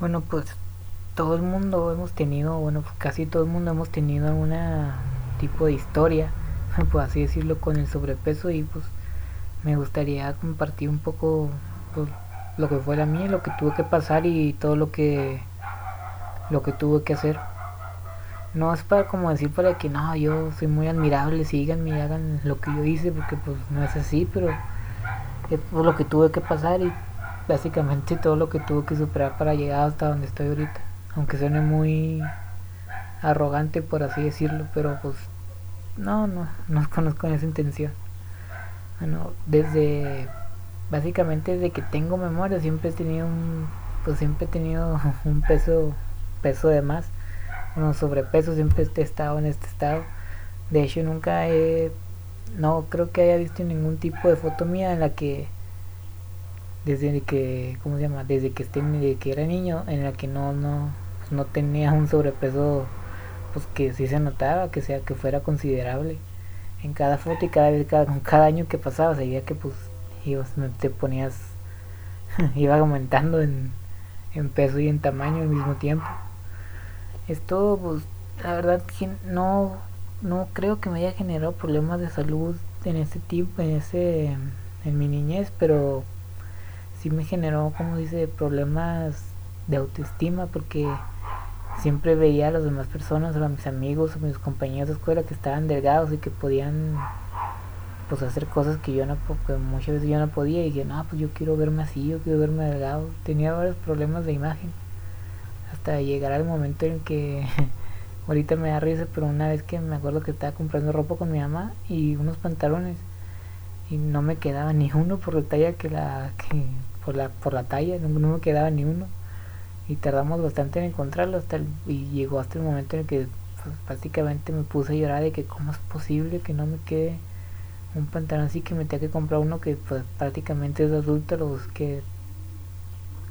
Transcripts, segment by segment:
Bueno, pues todo el mundo hemos tenido, bueno, pues, casi todo el mundo hemos tenido alguna tipo de historia, por así decirlo, con el sobrepeso y pues me gustaría compartir un poco pues, lo que fue la mía, lo que tuve que pasar y todo lo que lo que tuve que hacer. No es para como decir para que no, yo soy muy admirable, síganme y hagan lo que yo hice, porque pues no es así, pero es por lo que tuve que pasar y básicamente todo lo que tuve que superar para llegar hasta donde estoy ahorita. Aunque suene muy arrogante por así decirlo, pero pues no, no, no conozco esa intención. Bueno, desde básicamente desde que tengo memoria siempre he tenido un pues siempre he tenido un peso peso de más, un sobrepeso, siempre he estado en este estado. De hecho nunca he no creo que haya visto ningún tipo de foto mía en la que desde que cómo se llama desde que esté desde que era niño en la que no no no tenía un sobrepeso pues que sí se notaba que sea que fuera considerable. En cada foto y cada vez cada, cada año que pasaba veía que pues ibas te ponías iba aumentando en, en peso y en tamaño al mismo tiempo. Esto pues la verdad que no no creo que me haya generado problemas de salud en ese tipo, en ese, en mi niñez, pero sí me generó, como dice, problemas de autoestima porque siempre veía a las demás personas, a mis amigos, a mis compañeros de escuela que estaban delgados y que podían pues hacer cosas que yo no que muchas veces yo no podía y dije, no, pues yo quiero verme así, yo quiero verme delgado. Tenía varios problemas de imagen hasta llegar al momento en que Ahorita me da risa, pero una vez que me acuerdo que estaba comprando ropa con mi mamá y unos pantalones y no me quedaba ni uno por la talla que la que por la por la talla no, me quedaba ni uno y tardamos bastante en encontrarlo hasta y llegó hasta el momento en el que pues, prácticamente me puse a llorar de que cómo es posible que no me quede un pantalón así que me tenía que comprar uno que pues prácticamente es adulto los que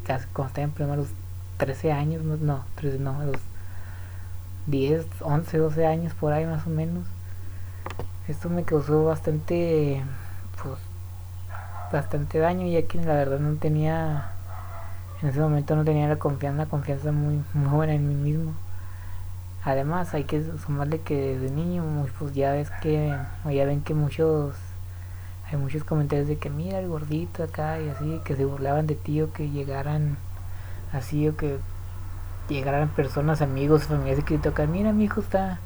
casi cuando estaba en primeros 13 años no 13 no los 10, 11, 12 años por ahí más o menos. Esto me causó bastante, pues, bastante daño ya que la verdad no tenía, en ese momento no tenía la confianza, confianza muy, buena en mí mismo. Además hay que sumarle que desde niño, pues ya ves que, ya ven que muchos, hay muchos comentarios de que mira el gordito acá y así, que se burlaban de ti o que llegaran así o que llegaran personas, amigos, familiares que le tocan, mira mi hijo está,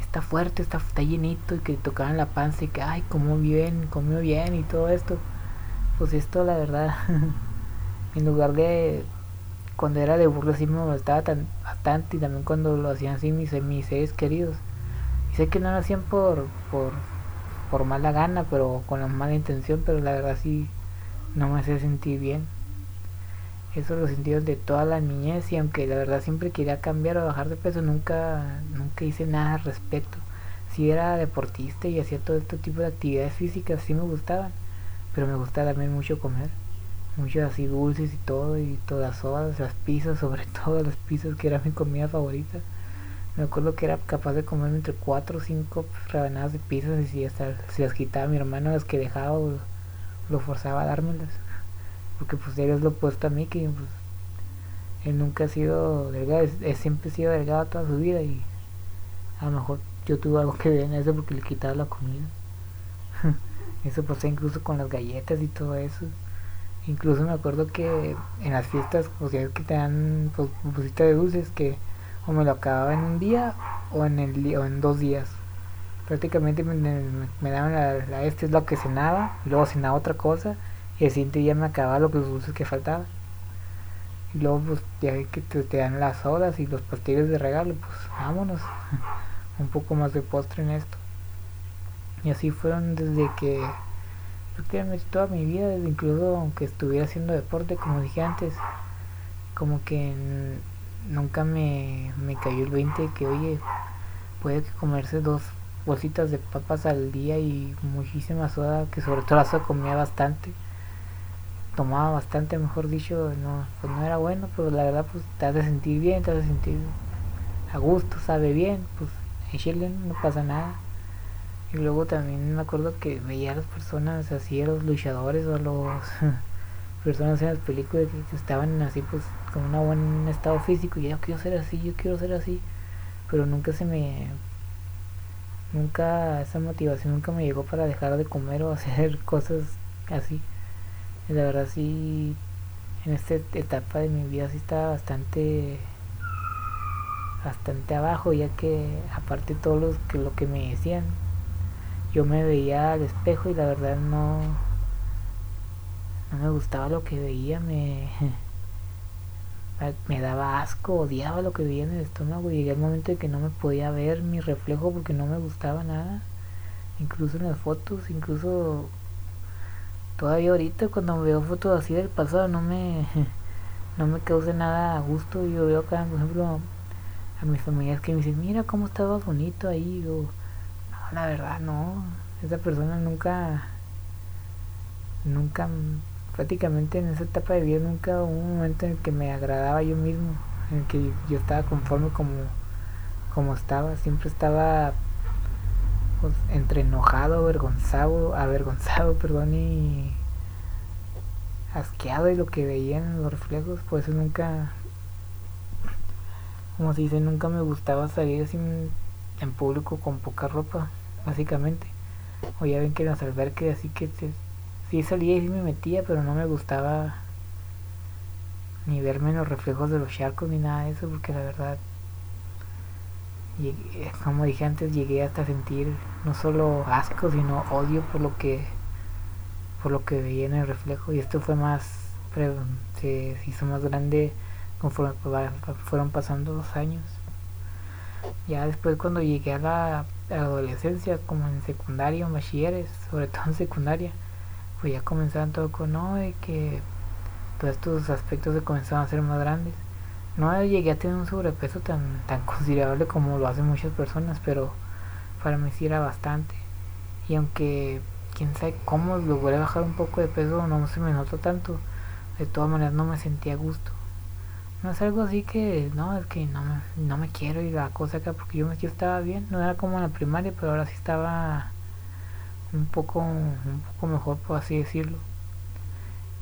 está fuerte, está, está llenito, y que tocaban la panza y que, ay, comió bien, comió bien y todo esto. Pues esto la verdad, en lugar de cuando era de burla sí me molestaba tan, bastante y también cuando lo hacían así mis, mis seres queridos. Y sé que no lo hacían por, por, por mala gana, pero con la mala intención, pero la verdad sí no me hacía sentir bien. Eso lo sentí de toda la niñez y aunque la verdad siempre quería cambiar o bajar de peso nunca nunca hice nada al respecto. Si era deportista y hacía todo este tipo de actividades físicas sí me gustaban pero me gustaba también mucho comer mucho así dulces y todo y todas las las pizzas sobre todo las pizzas que era mi comida favorita me acuerdo que era capaz de comer entre 4 o 5 rebanadas de pizzas y si hasta si las quitaba mi hermano las que dejaba lo forzaba a dármelas porque pues él es lo opuesto a mí que pues, él nunca ha sido delgado, es, siempre ha sido delgado toda su vida y a lo mejor yo tuve algo que ver en eso porque le quitaba la comida. eso pues incluso con las galletas y todo eso. Incluso me acuerdo que en las fiestas, o sea, que te dan pues, de dulces que o me lo acababa en un día o en el o en dos días. Prácticamente me, me, daban la, la, este es lo que cenaba, y luego cenaba otra cosa y el siguiente día me acababa los dulces que faltaban. Y luego pues ya que te, dan las sodas y los pastillas de regalo, pues vámonos. Un poco más de postre en esto. Y así fueron desde que me toda mi vida, desde incluso aunque estuviera haciendo deporte, como dije antes, como que nunca me, me cayó el 20 que oye, puede que comerse dos bolsitas de papas al día y muchísima soda, que sobre todo la soda comía bastante tomaba bastante, mejor dicho, no, pues no era bueno, pero la verdad pues te hace sentir bien, te hace sentir a gusto, sabe bien, pues en Chile no pasa nada. Y luego también me acuerdo que veía a las personas así, a los luchadores o a los personas en las películas que, estaban así pues con un buen estado físico y yo quiero ser así, yo quiero ser así, pero nunca se me nunca esa motivación nunca me llegó para dejar de comer o hacer cosas así. Y la verdad sí en esta etapa de mi vida sí estaba bastante bastante abajo ya que aparte de todo lo que, lo que me decían yo me veía al espejo y la verdad no no me gustaba lo que veía me me daba asco odiaba lo que veía en el estómago llegué al momento de que no me podía ver mi reflejo porque no me gustaba nada incluso en las fotos incluso todavía ahorita cuando veo fotos así del pasado no me no me causa nada a gusto. Yo veo acá por ejemplo a mis familias que me dicen mira cómo estabas bonito ahí o la verdad no. Esa persona nunca nunca prácticamente en esa etapa de vida nunca hubo un momento en el que me agradaba yo mismo en que yo estaba conforme como como estaba. Siempre estaba pues, entre enojado, avergonzado, avergonzado, perdón, y asqueado de lo que veía en los reflejos, por eso nunca, como se dice, nunca me gustaba salir sin, en público con poca ropa, básicamente. O ya ven que en los alberques, así que sí salía y sí me metía, pero no me gustaba ni verme en los reflejos de los charcos ni nada de eso, porque la verdad como dije antes, llegué hasta sentir no solo asco, sino odio por lo que por lo que veía en el reflejo y esto fue más se, hizo más grande conforme fueron pasando los años ya después cuando llegué a la, adolescencia como en secundaria bachilleres sobre todo en secundaria pues ya comenzaban todo con no de que todos estos aspectos se comenzaban a ser más grandes no llegué a tener un sobrepeso tan, tan considerable como lo hacen muchas personas, pero para mí sí era bastante. Y aunque quién sabe cómo logré bajar un poco de peso, no se me notó tanto. De todas maneras no me sentía a gusto. No es algo así que, no, es que no me, no me quiero ir la cosa acá porque yo, yo estaba bien. No era como en la primaria, pero ahora sí estaba un poco, un poco mejor, por así decirlo.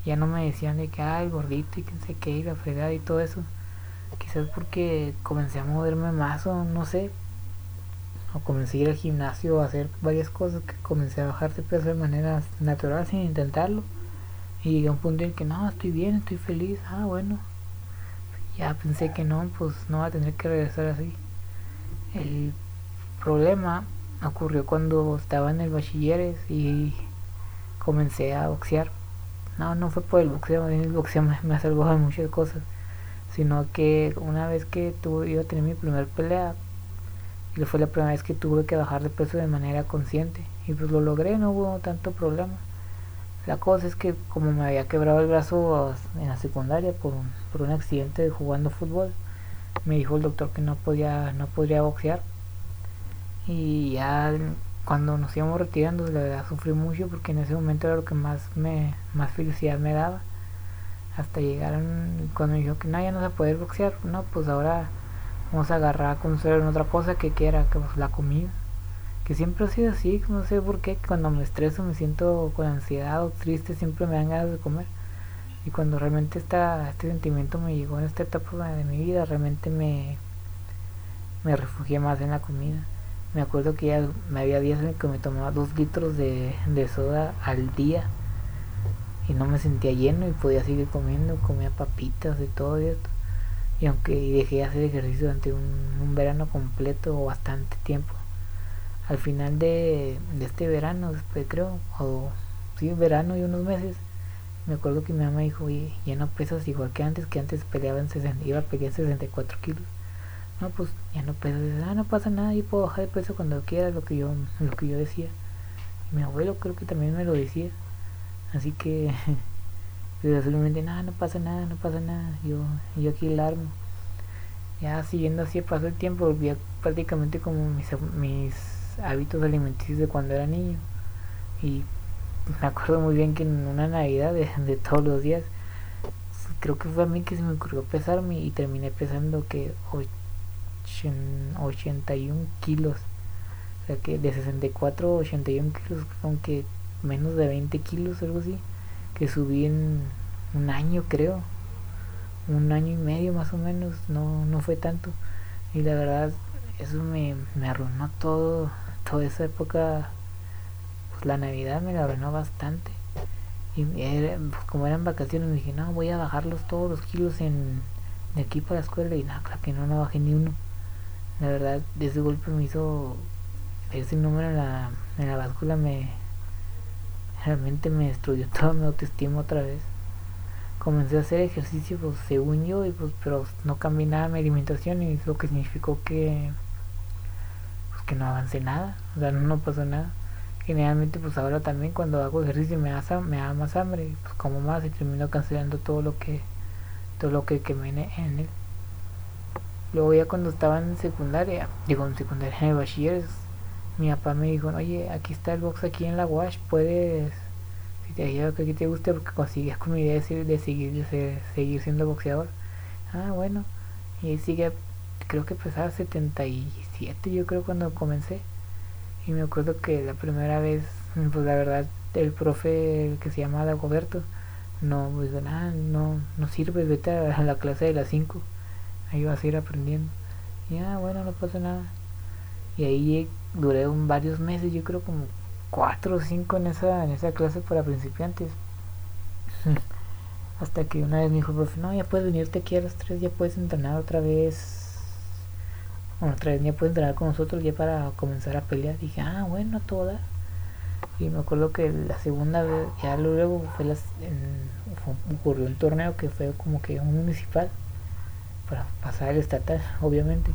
Ya no me decían de que, ay, gordito y quién sé qué, y la fregada y todo eso quizás porque comencé a moverme más o no sé o comencé a ir al gimnasio a hacer varias cosas que comencé a bajar de peso de manera natural sin intentarlo y llegué a un punto en que no estoy bien estoy feliz ah bueno ya pensé que no pues no va a tener que regresar así el problema ocurrió cuando estaba en el bachilleres y comencé a boxear no no fue por el boxeo el boxeo me, me ha de muchas cosas sino que una vez que tuve, a tener mi primer pelea, y fue la primera vez que tuve que bajar de peso de manera consciente, y pues lo logré, no hubo tanto problema. La cosa es que como me había quebrado el brazo en la secundaria por un, por un accidente de jugando fútbol, me dijo el doctor que no podía, no podría boxear. Y ya cuando nos íbamos retirando, la verdad sufrí mucho porque en ese momento era lo que más me, más felicidad me daba hasta llegaron cuando me dijo que no, ya no se puede boxear, no, pues ahora vamos a agarrar con en otra cosa que quiera, que pues la comida. Que siempre ha sido así, no sé por qué, cuando me estreso, me siento con ansiedad o triste, siempre me dan ganas de comer. Y cuando realmente esta, este sentimiento me llegó en esta etapa de mi vida, realmente me, me refugié más en la comida. Me acuerdo que ya me había días en que me tomaba dos litros de, de soda al día y no me sentía lleno y podía seguir comiendo, comía papitas y todo esto. Y aunque dejé de hacer ejercicio durante un, verano completo o bastante tiempo, al final de, este verano, creo, o sí, verano y unos meses, me acuerdo que mi mamá dijo, oye, ya no pesas igual que antes, que antes peleaba en 60, iba a pelear 64 kilos. No, pues ya no pesas, ah, no pasa nada, yo puedo bajar de peso cuando quiera, lo que yo, lo que yo decía. Y mi abuelo creo que también me lo decía. Así que simplemente nada, no pasa nada, no pasa nada. Yo, yo aquí largo. Ya siguiendo así pasó el tiempo, volví prácticamente como mis, mis hábitos alimenticios de cuando era niño. Y me acuerdo muy bien que en una Navidad de, todos los días, creo que fue a mí que se me ocurrió pesarme y terminé pesando que 81 kilos. O sea que de 64 a 81 kilos, aunque menos de 20 kilos, algo así, que subí en, un año creo, un año y medio más o menos, no, no fue tanto. Y la verdad, eso me, me arruinó todo, toda esa época, pues la Navidad me la arruinó bastante. Y era, pues como eran vacaciones, me dije, no, voy a bajarlos todos los kilos en, de aquí para la escuela. Y nada, claro que no, no bajé ni uno. La verdad, ese golpe me hizo, ese número en la, en la báscula me, realmente me destruyó toda mi autoestima otra vez. Comencé a hacer ejercicio, pues según yo, y pues, pero no cambié nada mi alimentación y eso que significó que, que no avancé nada, o sea, no, pasó nada. Generalmente, pues ahora también cuando hago ejercicio me da, me da más hambre, pues como más y termino cancelando todo lo que, todo lo que quemé en él. Luego ya cuando estaba en secundaria, digo en secundaria, en bachilleres, mi papá me dijo, oye, aquí está el box aquí en la wash, puedes, si te ayuda que aquí te guste, porque consigues con mi idea de, seguir, de seguir siendo boxeador. Ah, bueno, y sigue, creo que pesaba 77 yo creo cuando comencé. Y me acuerdo que la primera vez, pues la verdad, el profe que se llama Dagoberto, no, pues nada, no, no sirve, vete a la clase de las 5, ahí vas a ir aprendiendo. Y ah, bueno, no pasa nada. Y ahí duré varios meses, yo creo como cuatro o cinco en esa, en esa clase para principiantes. Hasta que una vez me dijo profe, no, ya puedes venirte aquí a las tres, ya puedes entrenar otra vez. Vez ya puedes entrenar con nosotros ya para comenzar a pelear. dije, ah, bueno, toda. Y me acuerdo que la segunda vez, ya luego fue las, ocurrió un torneo que fue como que un municipal para pasar el estatal, obviamente.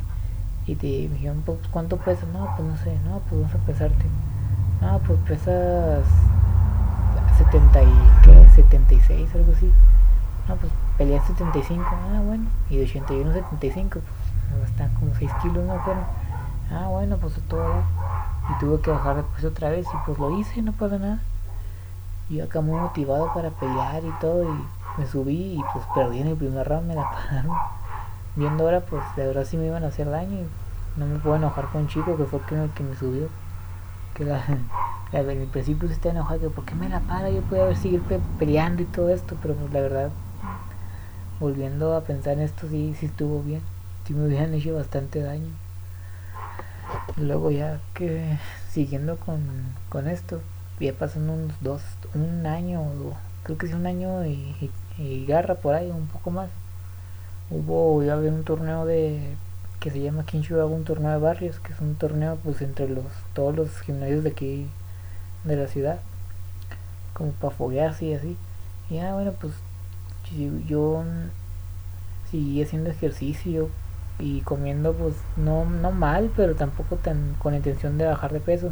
Y te dijeron, pues, ¿cuánto pesas? No, pues no sé, no, pues vamos a pesarte. No, pues pesas 70 y, ¿qué? 76, algo así. No, pues peleé 75, ah, bueno. Y de 81 a 75, pues están como 6 kilos, ¿no? Fueron. Ah, bueno, pues todo. Y tuve que bajar después otra vez y pues lo hice, no pasa nada. Y acá muy motivado para pelear y todo y me subí y pues perdí en el primer round, me la pagaron viendo ahora, pues de verdad sí me iban a hacer daño y no me puedo enojar con un chico que fue el que me subió. Que la, en el principio se está enojado, que por qué me la para, yo puedo haber seguir peleando y todo esto, pero pues la verdad, volviendo a pensar en esto, sí, sí estuvo bien, sí me hubieran hecho bastante daño. Luego ya que siguiendo con, con esto, ya pasando unos dos, un año, creo que sí un año y, garra por ahí, un poco más hubo iba a haber un torneo de que se llama en un torneo de barrios que es un torneo pues entre los todos los gimnasios de aquí de la ciudad como para foguearse y así y ah bueno pues yo seguí haciendo ejercicio y comiendo pues no no mal pero tampoco tan con intención de bajar de peso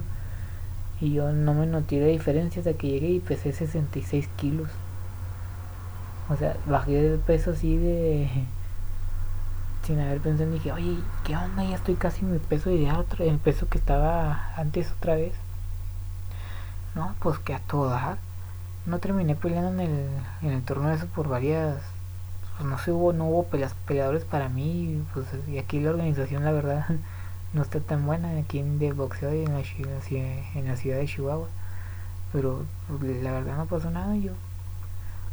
y yo no me noté de diferencia hasta que llegué y pesé 66 kilos o sea bajé de peso así de sin haber pensado, dije, oye, ¿qué onda? Ya estoy casi en mi peso ideal, otra, el peso que estaba antes otra vez. No, pues que a toda. No terminé peleando en el, en el torneo eso por varias. Pues no sé, hubo, no hubo peleadores para mí. Pues y aquí la organización, la verdad, no está tan buena aquí en de boxeo y en la, en la ciudad de Chihuahua. Pero pues, la verdad no pasó nada. Yo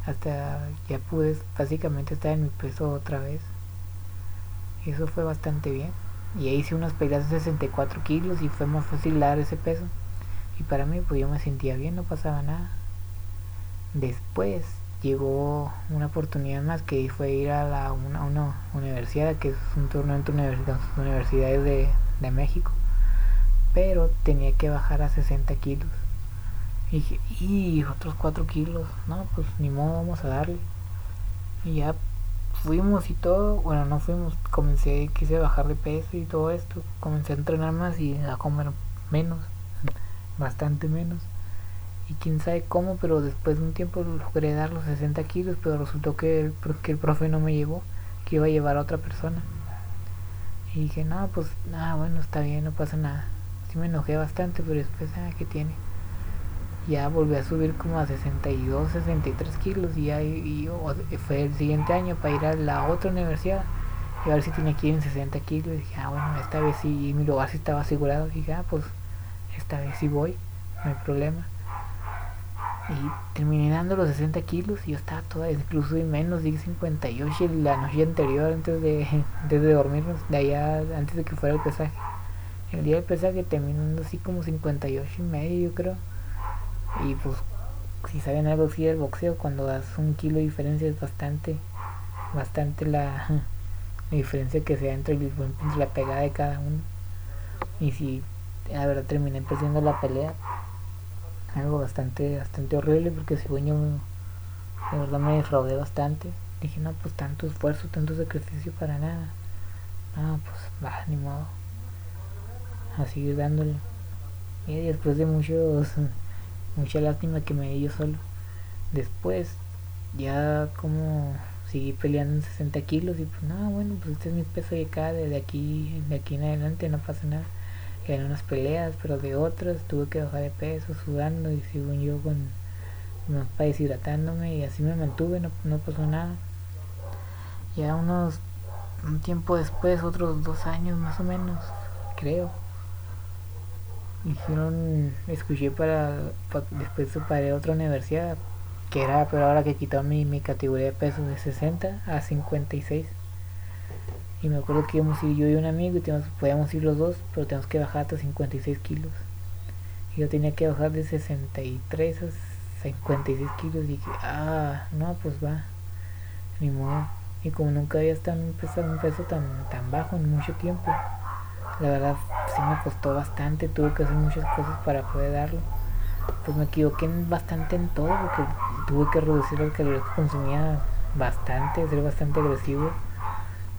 hasta ya pude básicamente estar en mi peso otra vez eso fue bastante bien. Y hice unas peleas de 64 kilos y fue más fácil dar ese peso. Y para mí, pues yo me sentía bien, no pasaba nada. Después llegó una oportunidad más que fue ir a la, una, una universidad, que es un torneo entre universidades de, de México. Pero tenía que bajar a 60 kilos. Y dije, y otros 4 kilos. No, pues ni modo, vamos a darle. Y ya fuimos y todo, bueno, no fuimos, comencé, quise bajar de peso y todo esto, comencé a entrenar más y a comer menos, bastante menos. Y quién sabe cómo, pero después de un tiempo logré dar los 60 kilos, pero resultó que el, que el profe no me llevó, que iba a llevar a otra persona. Y dije, no, pues nada, bueno, está bien, no pasa nada. Sí me enojé bastante, pero después, ah, ¿qué tiene? ya volví a subir como a 62, 63 kilos y, ya, y, fue el siguiente año para ir a la otra universidad y a ver si tenía que ir en 60 kilos y dije, ah bueno, esta vez sí, mi lugar sí estaba asegurado y dije, ah pues esta vez sí voy, no hay problema. Y terminé dando los 60 kilos y yo estaba toda, incluso y menos, di 58 la noche anterior antes de, antes dormirnos, de allá, antes de que fuera el pesaje. El día del pesaje terminando así como 58 y medio, yo creo. Y pues, si saben algo así del boxeo, cuando das un kilo de diferencia es bastante, bastante la, diferencia que se da entre, entre la pegada de cada uno. Y si, la verdad, terminé perdiendo la pelea algo bastante bastante horrible porque si yo de verdad me defraudé bastante. Dije no pues tanto esfuerzo tanto sacrificio para nada no pues va ni modo a seguir dándole. Y después de muchos mucha lástima que me di yo solo. Después ya como seguí peleando en 60 kilos y pues no bueno pues este es mi peso de acá de aquí de aquí en adelante no pasa nada en unas peleas, pero de otras tuve que bajar de peso, sudando y según yo con países deshidratándome y así me mantuve, no, no pasó nada. Ya unos un tiempo después, otros dos años más o menos, creo. Dijeron, escuché para, después paré otra universidad, que era, pero ahora que quitó mi, mi categoría de peso de 60 a 56 y me acuerdo que íbamos a ir yo y un amigo y teníamos, podíamos ir los dos, pero teníamos que bajar hasta 56 kilos. Y yo tenía que bajar de 63 a 56 kilos y dije, ah, no, pues va, ni modo. Y como nunca había estado un peso, un peso tan, tan bajo en mucho tiempo, la verdad sí me costó bastante, tuve que hacer muchas cosas para poder darlo. Pues me equivoqué bastante en todo porque tuve que reducir el calorías que consumía bastante, ser bastante agresivo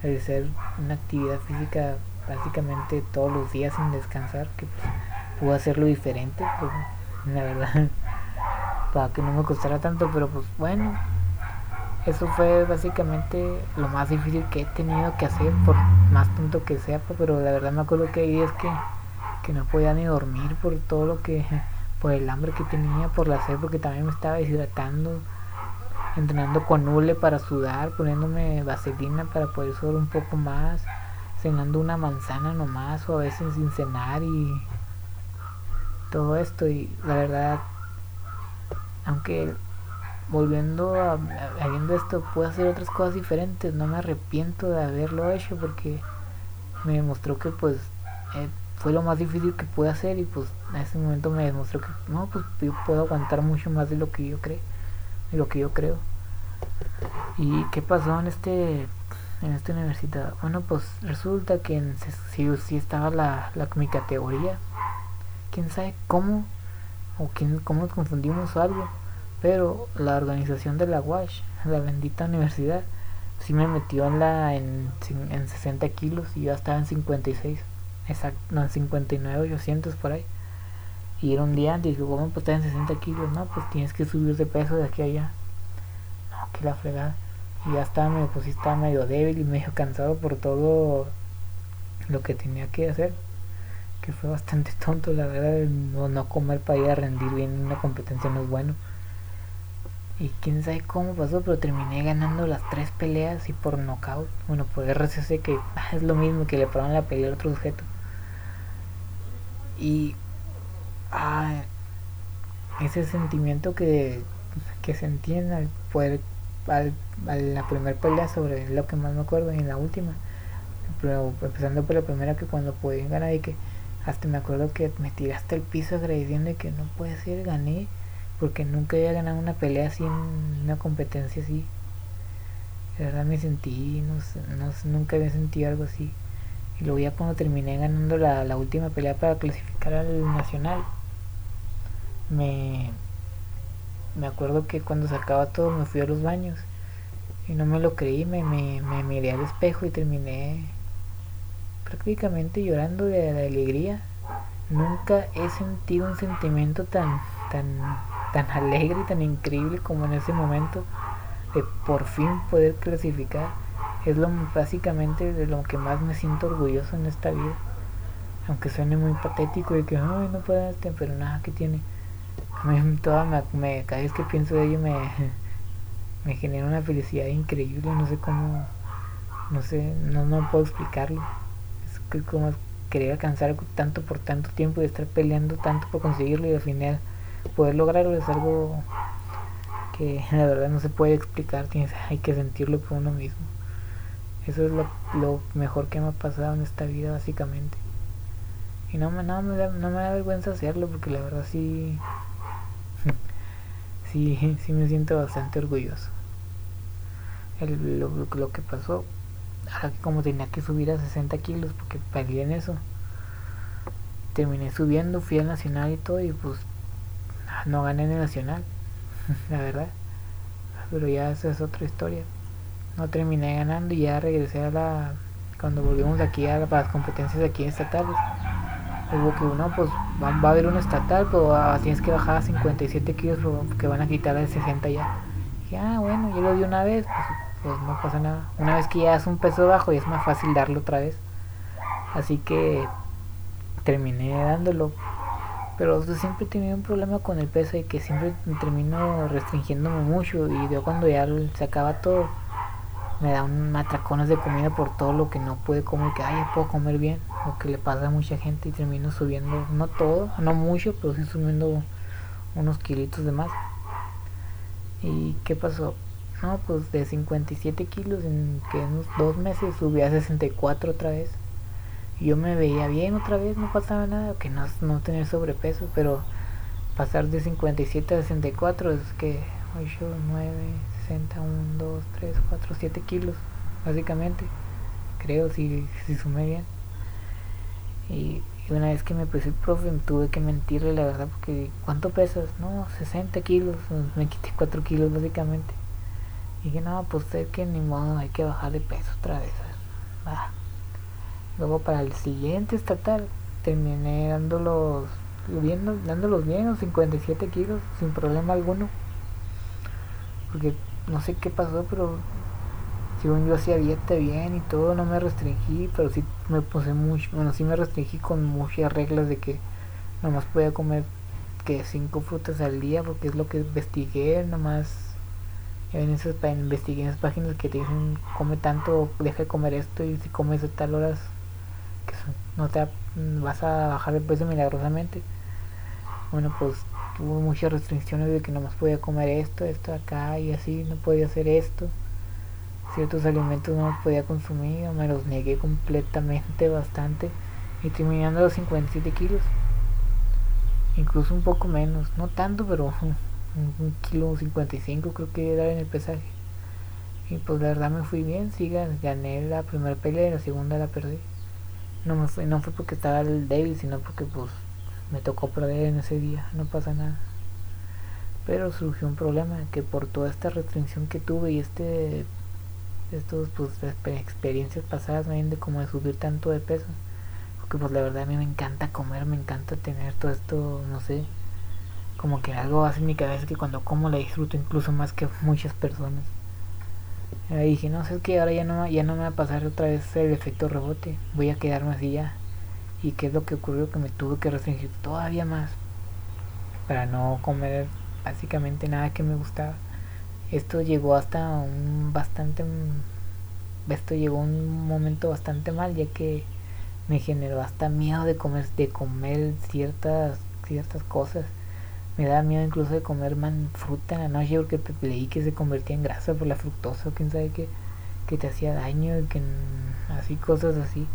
ser una actividad física básicamente todos los días sin descansar, que pues puedo hacerlo diferente, pues, la verdad, para que no me costara tanto, pero pues bueno, eso fue básicamente lo más difícil que he tenido que hacer, por más tonto que sea, pues, pero la verdad me acuerdo que hay días que, que no podía ni dormir por todo lo que, por el hambre que tenía, por la sed, porque también me estaba deshidratando entrenando con hule para sudar, poniéndome vaselina para poder sudar un poco más, cenando una manzana nomás o a veces sin cenar y todo esto. Y la verdad aunque volviendo a, viendo esto puedo hacer otras cosas diferentes. No me arrepiento de haberlo hecho porque me demostró que pues eh, fue lo más difícil que pude hacer y pues en ese momento me demostró que no pues yo puedo aguantar mucho más de lo que yo creo. de lo que yo creo ¿Y qué pasó en este en esta universidad? Bueno, pues resulta que en, si, estaba la, la, mi categoría. Quién sabe cómo o quién, cómo nos confundimos o algo. Pero la organización de la WASH, la bendita universidad, sí me metió en la en, en 60 kilos y yo estaba en 56. Exacto, no, en 59, 800 por ahí. Y era un día antes, digo, ¿cómo pues en 60 kilos? No, pues tienes que subir de peso de aquí a allá que la fregada. Y ya estaba medio, pues estaba medio débil y medio cansado por todo lo que tenía que hacer. Que fue bastante tonto, la verdad, no, no comer para ir a rendir bien en una competencia no es bueno. Y quién sabe cómo pasó, pero terminé ganando las tres peleas y por knockout. Bueno, por RCC, que es lo mismo que le pararon la pelea a otro sujeto. Y. Ah, ese sentimiento que, que sentí al poder al, a la primera pelea sobre lo que más me acuerdo y en la última. Pero empezando por la primera que cuando pude ganar y que hasta me acuerdo que me tiraste el piso agradeciendo y que no puede ser gané porque nunca había ganado una pelea así en una competencia así. De verdad me sentí no, no nunca había sentido algo así. Y luego ya cuando terminé ganando la, la última pelea para clasificar al nacional me me acuerdo que cuando se acaba todo me fui a los baños y no me lo creí, me, me, miré al espejo y terminé prácticamente llorando de, alegría. Nunca he sentido un sentimiento tan, tan, tan alegre y tan increíble como en ese momento de por fin poder clasificar. Es lo básicamente de lo que más me siento orgulloso en esta vida. Aunque suene muy patético y que ay no puedo, pero nada que tiene me, toda me, cada vez que pienso de ello me, me genera una felicidad increíble, no sé cómo, no sé, no, no puedo explicarlo. Es como querer alcanzar tanto por tanto tiempo y estar peleando tanto por conseguirlo y al final poder lograrlo es algo que la verdad no se puede explicar, tienes, hay que sentirlo por uno mismo. Eso es lo, lo mejor que me ha pasado en esta vida básicamente. Y no, me, no, me da, no me da vergüenza hacerlo porque la verdad sí, sí, sí me siento bastante orgulloso. El, lo, lo, que pasó, ahora que como tenía que subir a 60 kilos porque perdí en eso, terminé subiendo, fui al nacional y todo y pues no gané en el nacional, la verdad. Pero ya esa es otra historia. No terminé ganando y ya regresé a la... Cuando volvimos aquí a las competencias aquí estatales hubo que uno pues va, a haber un estatal pero tienes que bajar a 57 kilos porque van a quitar el 60 ya. Y ah bueno yo lo di una vez pues, pues, no pasa nada. Una vez que ya es un peso bajo y es más fácil darlo otra vez. Así que terminé dándolo. Pero siempre he tenido un problema con el peso y que siempre termino restringiéndome mucho. Y yo cuando ya se acaba todo me da un atracones de comida por todo lo que no puede comer, que ay, puedo comer bien, lo que le pasa a mucha gente y termino subiendo, no todo, no mucho, pero sí subiendo unos kilitos de más. ¿Y qué pasó? No, pues de 57 kilos en que unos dos meses subí a 64 otra vez. Yo me veía bien otra vez, no pasaba nada, que no, no tener sobrepeso, pero pasar de 57 a 64 es que 8, 9, 60, 1, 2, 3, 4, 7 kilos, básicamente. Creo, si, si sumé bien. Y, una vez que me puse el profe, tuve que mentirle la verdad, porque ¿cuánto pesas? No, 60 kilos, me quité 4 kilos básicamente. Y dije, no, pues es que ni modo, hay que bajar de peso otra vez. Luego para el siguiente estatal, terminé dándolos, viendo, dándolos bien, los 57 kilos, sin problema alguno. Porque no sé qué pasó, pero según yo hacía dieta bien y todo, no me restringí, pero sí me puse mucho, bueno, sí me restringí con muchas reglas de que nomás podía comer que cinco frutas al día, porque es lo que investigué, nomás en esas, investigué en esas páginas que te dicen come tanto, deja de comer esto y si comes a tal horas que no te vas a bajar de peso milagrosamente. Bueno, pues tuvo muchas restricciones de que no más podía comer esto, esto acá y así, no podía hacer esto. Ciertos alimentos no los podía consumir, me los negué completamente bastante y terminando los 57 kilos. Incluso un poco menos, no tanto, pero un, kilo 55 creo que era en el pesaje. Y pues la verdad me fui bien, sí gané la primera pelea y la segunda la perdí. No me fue, no fue porque estaba el débil, sino porque pues me tocó perder en ese día, no pasa nada. Pero surgió un problema que por toda esta restricción que tuve y este estos pues experiencias pasadas me de como de subir tanto de peso. Porque pues la verdad a mí me encanta comer, me encanta tener todo esto, no sé, como que algo hace en mi cabeza que cuando como la disfruto incluso más que muchas personas. Dije, no sé, que ahora ya no, ya no me va a pasar otra vez el efecto rebote, voy a quedarme así ya y qué es lo que ocurrió que me tuve que restringir todavía más para no comer básicamente nada que me gustaba esto llegó hasta un bastante esto llegó un momento bastante mal ya que me generó hasta miedo de comer de comer ciertas ciertas cosas me da miedo incluso de comer man, fruta en la noche porque leí que se convertía en grasa por la fructosa o quién sabe que, que te hacía daño que así cosas así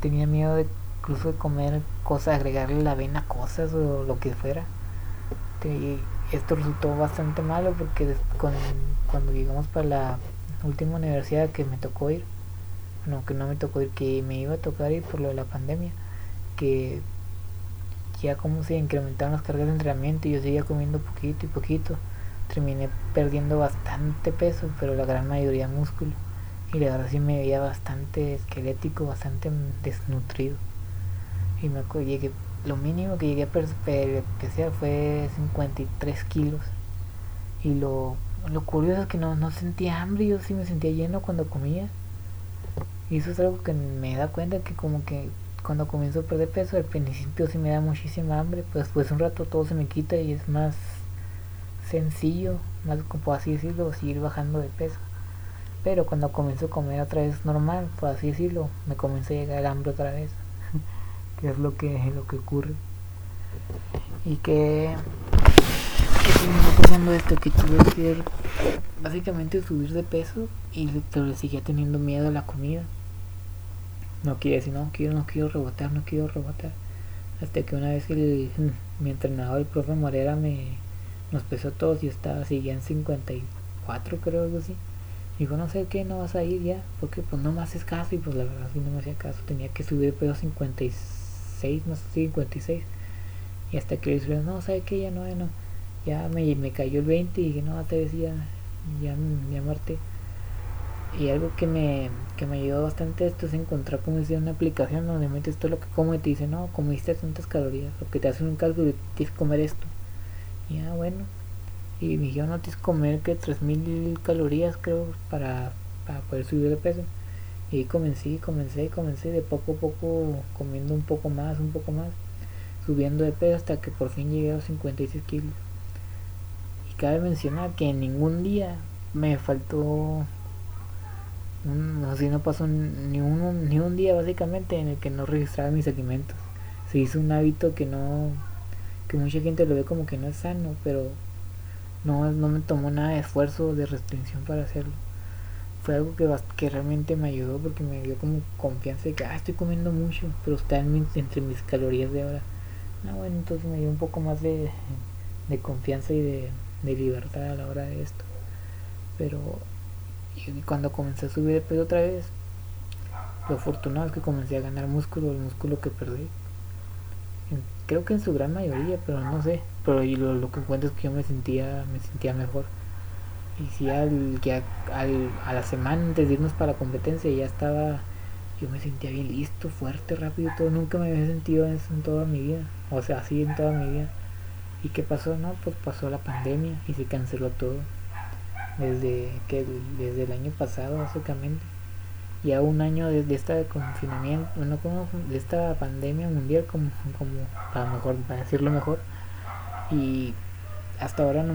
tenía miedo de incluso de comer cosas, agregarle la avena cosas o lo que fuera. Y esto resultó bastante malo porque cuando llegamos para la última universidad que me tocó ir, no, que no me tocó ir, que me iba a tocar ir por lo de la pandemia, que ya como se incrementaron las cargas de entrenamiento y yo seguía comiendo poquito y poquito, terminé perdiendo bastante peso, pero la gran mayoría músculo y la verdad sí me veía bastante esquelético, bastante desnutrido. Y me llegué, lo mínimo que llegué a pesar fue 53 kilos. Y lo, lo curioso es que no, no sentía hambre, yo sí me sentía lleno cuando comía. Y eso es algo que me da cuenta que como que cuando comienzo a perder peso, al principio sí me da muchísima hambre, pues después un rato todo se me quita y es más sencillo, más como así decirlo, seguir bajando de peso. Pero cuando comienzo a comer otra vez normal, por así decirlo, me comienza a llegar el hambre otra vez. Que es lo que, lo que ocurre. y que que pasando esto que tuve que básicamente subir de peso y pero seguía teniendo miedo a la comida. No quiero decir no quiero no quiero rebotar no quiero rebotar. Hasta que una vez el, mi entrenador el profe Morera me nos pesó todos y estaba así en 54 creo algo así. Dijo no sé qué no vas a ir ya porque pues no me haces caso y pues la verdad sí no me hacía caso. Tenía que subir peso 56 no sé 56 y hasta que le dijeron no sabe qué ya no ya no ya me, me cayó el 20 y dije no te decía ya, ya muerte y algo que me, que me ayudó bastante esto es encontrar como decía una aplicación donde metes todo lo que como y te dice no comiste tantas calorías o que te hacen un cálculo y tienes que comer esto. Y ya bueno. Y me dijeron no tienes que comer que 3000 calorías creo para, para poder subir de peso y comencé comencé comencé de poco a poco comiendo un poco más un poco más subiendo de peso hasta que por fin llegué a los 56 kilos. Y cabe mencionar que en ningún día me faltó así no pasó ni un, ni un día básicamente en el que no registraba mis alimentos. Se hizo un hábito que no que mucha gente lo ve como que no es sano pero no, no me tomó nada de esfuerzo de restricción para hacerlo fue algo que, que realmente me ayudó porque me dio como confianza de que ah, estoy comiendo mucho pero está entre mis calorías de ahora ah, bueno entonces me dio un poco más de, de confianza y de, de libertad a la hora de esto pero y cuando comencé a subir de peso otra vez, lo afortunado es que comencé a ganar músculo, el músculo que perdí. Creo que en su gran mayoría, pero no sé. Pero lo, lo que cuento es que yo me sentía, me sentía mejor. Y si al, que al, a la semana antes de irnos para la competencia ya estaba, yo me sentía bien listo, fuerte, rápido, todo. Nunca me había sentido eso en toda mi vida. O sea, así en toda mi vida. ¿Y qué pasó? No, pues pasó la pandemia y se canceló todo desde que desde el año pasado básicamente ya un año desde esta confinamiento bueno como de esta pandemia mundial como como para mejor para decirlo mejor y hasta ahora no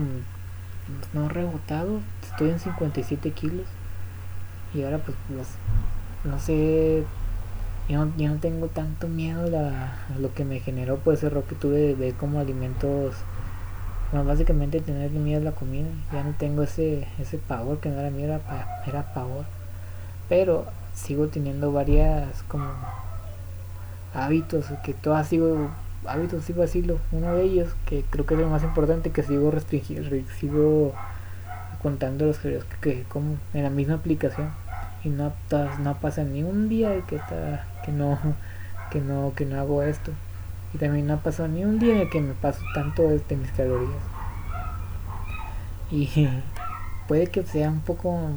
no rebotado estoy en 57 kilos y ahora pues no sé yo no, no tengo tanto miedo a, lo que me generó pues error que tuve de ver como alimentos bueno, básicamente tener miedo a la comida. Ya no tengo ese, ese pavor que no era miedo, era, era pavor. Pero sigo teniendo varias como hábitos que todas sigo hábitos sigo decirlo. Uno de ellos que creo que es lo más importante que sigo restringiendo sigo contando los que, que como en la misma aplicación. Y no no pasa ni un día que está que no que no que no hago esto. Y también no ha pasado ni un día en el que me paso tanto de mis calorías. Y puede que sea un poco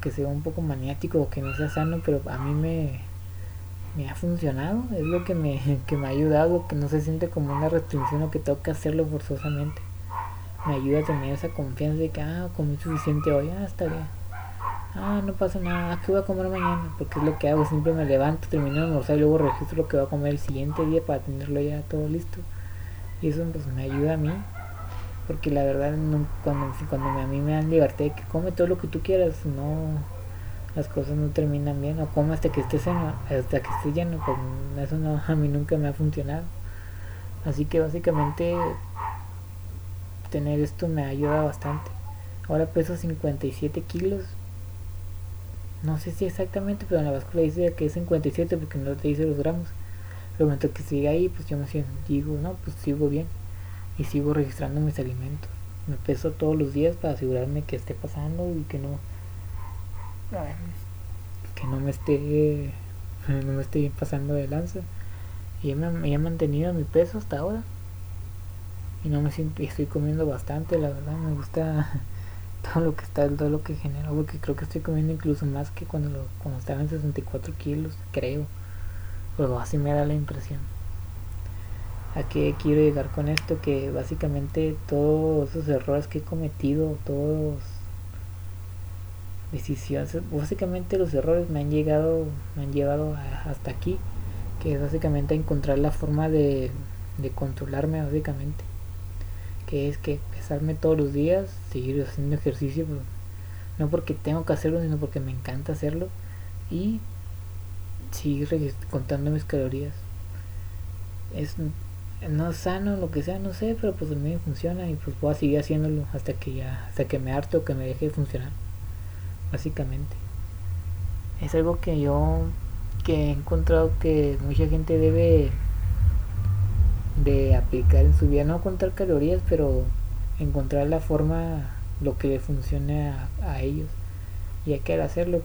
que sea un poco maniático o que no sea sano, pero a mí me, me ha funcionado, es lo que me, que me ha ayudado, que no se siente como una restricción o que tengo que hacerlo forzosamente. Me ayuda a tener esa confianza de que, ah, comí suficiente hoy, ah, está bien ah, no pasa nada, ¿qué voy a comer mañana? Porque es lo que hago, siempre me levanto, termino de almorzar y luego registro lo que voy a comer el siguiente día para tenerlo ya todo listo. Y eso pues me ayuda a mí, porque la verdad cuando, cuando a mí me dan libertad de que come todo lo que tú quieras, no las cosas no terminan bien, o come hasta que estés lleno, hasta que estés lleno, pues eso no, a mí nunca me ha funcionado. Así que básicamente tener esto me ayuda bastante. Ahora peso 57 kilos no sé si exactamente, pero en la báscula dice que es 57 porque no te dice los gramos. Pero el momento que sigue ahí, pues yo me siento, digo, no, pues sigo bien. Y sigo registrando mis alimentos. Me peso todos los días para asegurarme que esté pasando y que no. Que no me esté. No me esté pasando de lanza. Y me, he mantenido mi peso hasta ahora. Y no me siento. Estoy comiendo bastante, la verdad. Me gusta todo lo que está, todo lo que genera, porque creo que estoy comiendo incluso más que cuando, lo, cuando estaba en 64 kilos, creo. Pero así me da la impresión. ¿A qué quiero llegar con esto? Que básicamente todos esos errores que he cometido, todos decisiones, básicamente los errores me han llegado, me han llevado hasta aquí, que es básicamente encontrar la forma de, de controlarme básicamente. Que es que pesarme todos los días, seguir haciendo ejercicio, no porque tengo que hacerlo, sino porque me encanta hacerlo. Y seguir contando mis calorías. Es, no sano, lo que sea, no sé, pero pues a mí funciona y pues voy a seguir haciéndolo hasta que ya, hasta que me harto que me deje de funcionar, básicamente. Es algo que yo, que he encontrado que mucha gente debe de aplicar en su vida, no contar calorías, pero encontrar la forma, lo que le funcione a, ellos. Y hay que hacerlo.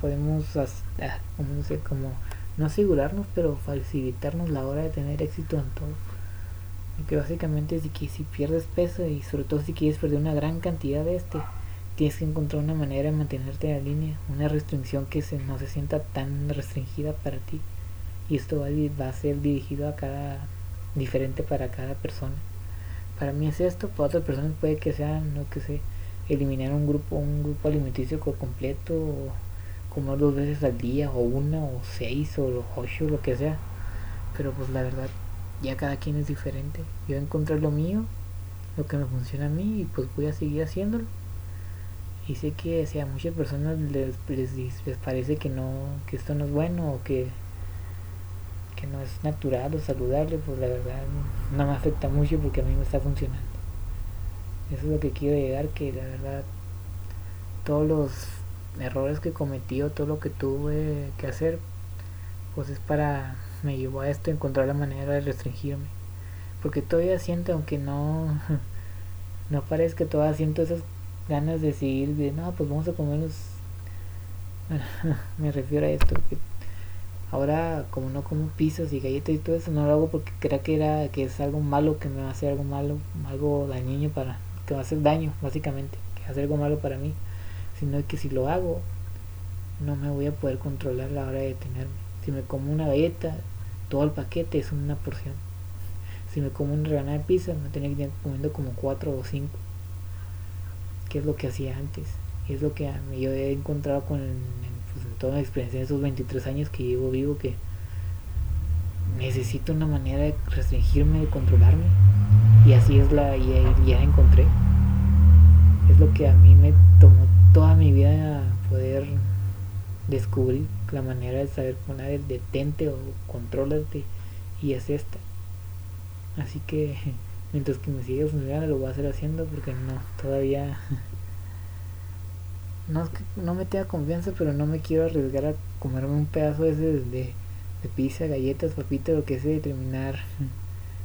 Podemos, no sé, como no asegurarnos, pero facilitarnos la hora de tener éxito en todo. Porque básicamente que si pierdes peso y sobre todo si quieres perder una gran cantidad de este, tienes que encontrar una manera de mantenerte en la línea, una restricción que se, no se sienta tan restringida para ti. Y esto va, a ser dirigido a cada, diferente para cada persona. Para mí es esto, para otras personas puede que sea, no que sé, eliminar un grupo, un grupo alimenticio completo o como dos veces al día, o una, o seis, o ocho, lo que sea. Pero pues la verdad, ya cada quien es diferente. Yo encontré lo mío, lo que me funciona a mí, y pues voy a seguir haciéndolo. Y sé que si a muchas personas les, les, les parece que no, que esto no es bueno, o que, que no es natural o saludable, pues la verdad no me afecta mucho porque a mí me está funcionando. Eso es lo que quiero llegar, que la verdad todos los errores que cometí o todo lo que tuve que hacer, pues es para, me llevó a esto, encontrar la manera de restringirme. Porque todavía siento, aunque no, no parezca, todavía siento esas ganas de seguir, de no, pues vamos a comernos. me refiero a esto, que ahora como no como pizzas y galletas y todo eso, no lo hago porque creo que era que es algo malo, que me va a hacer algo malo, algo dañino para, que va a hacer daño, básicamente, que va a hacer algo malo para mí sino que si lo hago no me voy a poder controlar la hora de detenerme. Si me como una galleta, todo el paquete es una porción. Si me como una rebanada de pizza, me tenía que ir comiendo como cuatro o cinco. Que es lo que hacía antes. Y es lo que yo he encontrado con pues, toda mi experiencia en esos 23 años que llevo vivo que necesito una manera de restringirme, de controlarme. Y así es la, ya la encontré. Es lo que a mí me tomó toda mi vida poder descubrir la manera de saber poner detente o controlarte y es esta así que mientras que me siga funcionando lo voy a hacer haciendo porque no todavía no es que no me tenga confianza pero no me quiero arriesgar a comerme un pedazo ese de, pizza galletas papitas lo que sea y terminar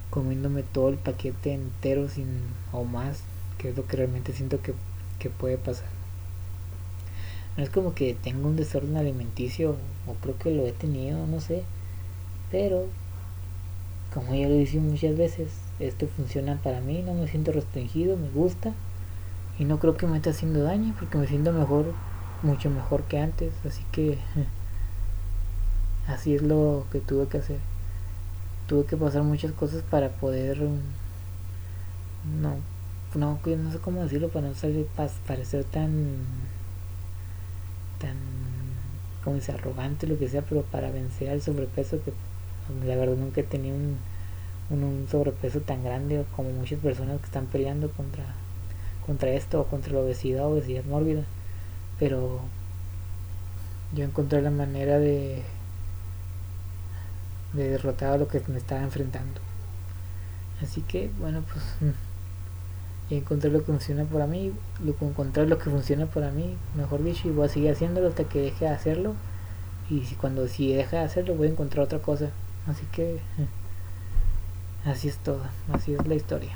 comiéndome todo el paquete entero sin o más que es lo que realmente siento que, que puede pasar no es como que tengo un desorden alimenticio, o creo que lo he tenido, no sé. Pero, como ya lo he muchas veces, esto funciona para mí, no me siento restringido, me gusta. Y no creo que me esté haciendo daño, porque me siento mejor, mucho mejor que antes. Así que, así es lo que tuve que hacer. Tuve que pasar muchas cosas para poder... No, no, no sé cómo decirlo para no salir, parecer tan tan, como dice, arrogante, lo que sea, pero para vencer al sobrepeso, que la verdad nunca he tenido un, un, sobrepeso tan grande como muchas personas que están peleando contra, contra esto o contra la obesidad, obesidad mórbida. Pero yo encontré la manera de, de derrotar a lo que me estaba enfrentando. Así que, bueno, pues y encontré lo que funciona para mí, lo que encontré lo que funciona para mí, mejor dicho, y voy a seguir haciéndolo hasta que deje de hacerlo. Y si cuando si deja de hacerlo voy a encontrar otra cosa. Así que así es todo, así es la historia.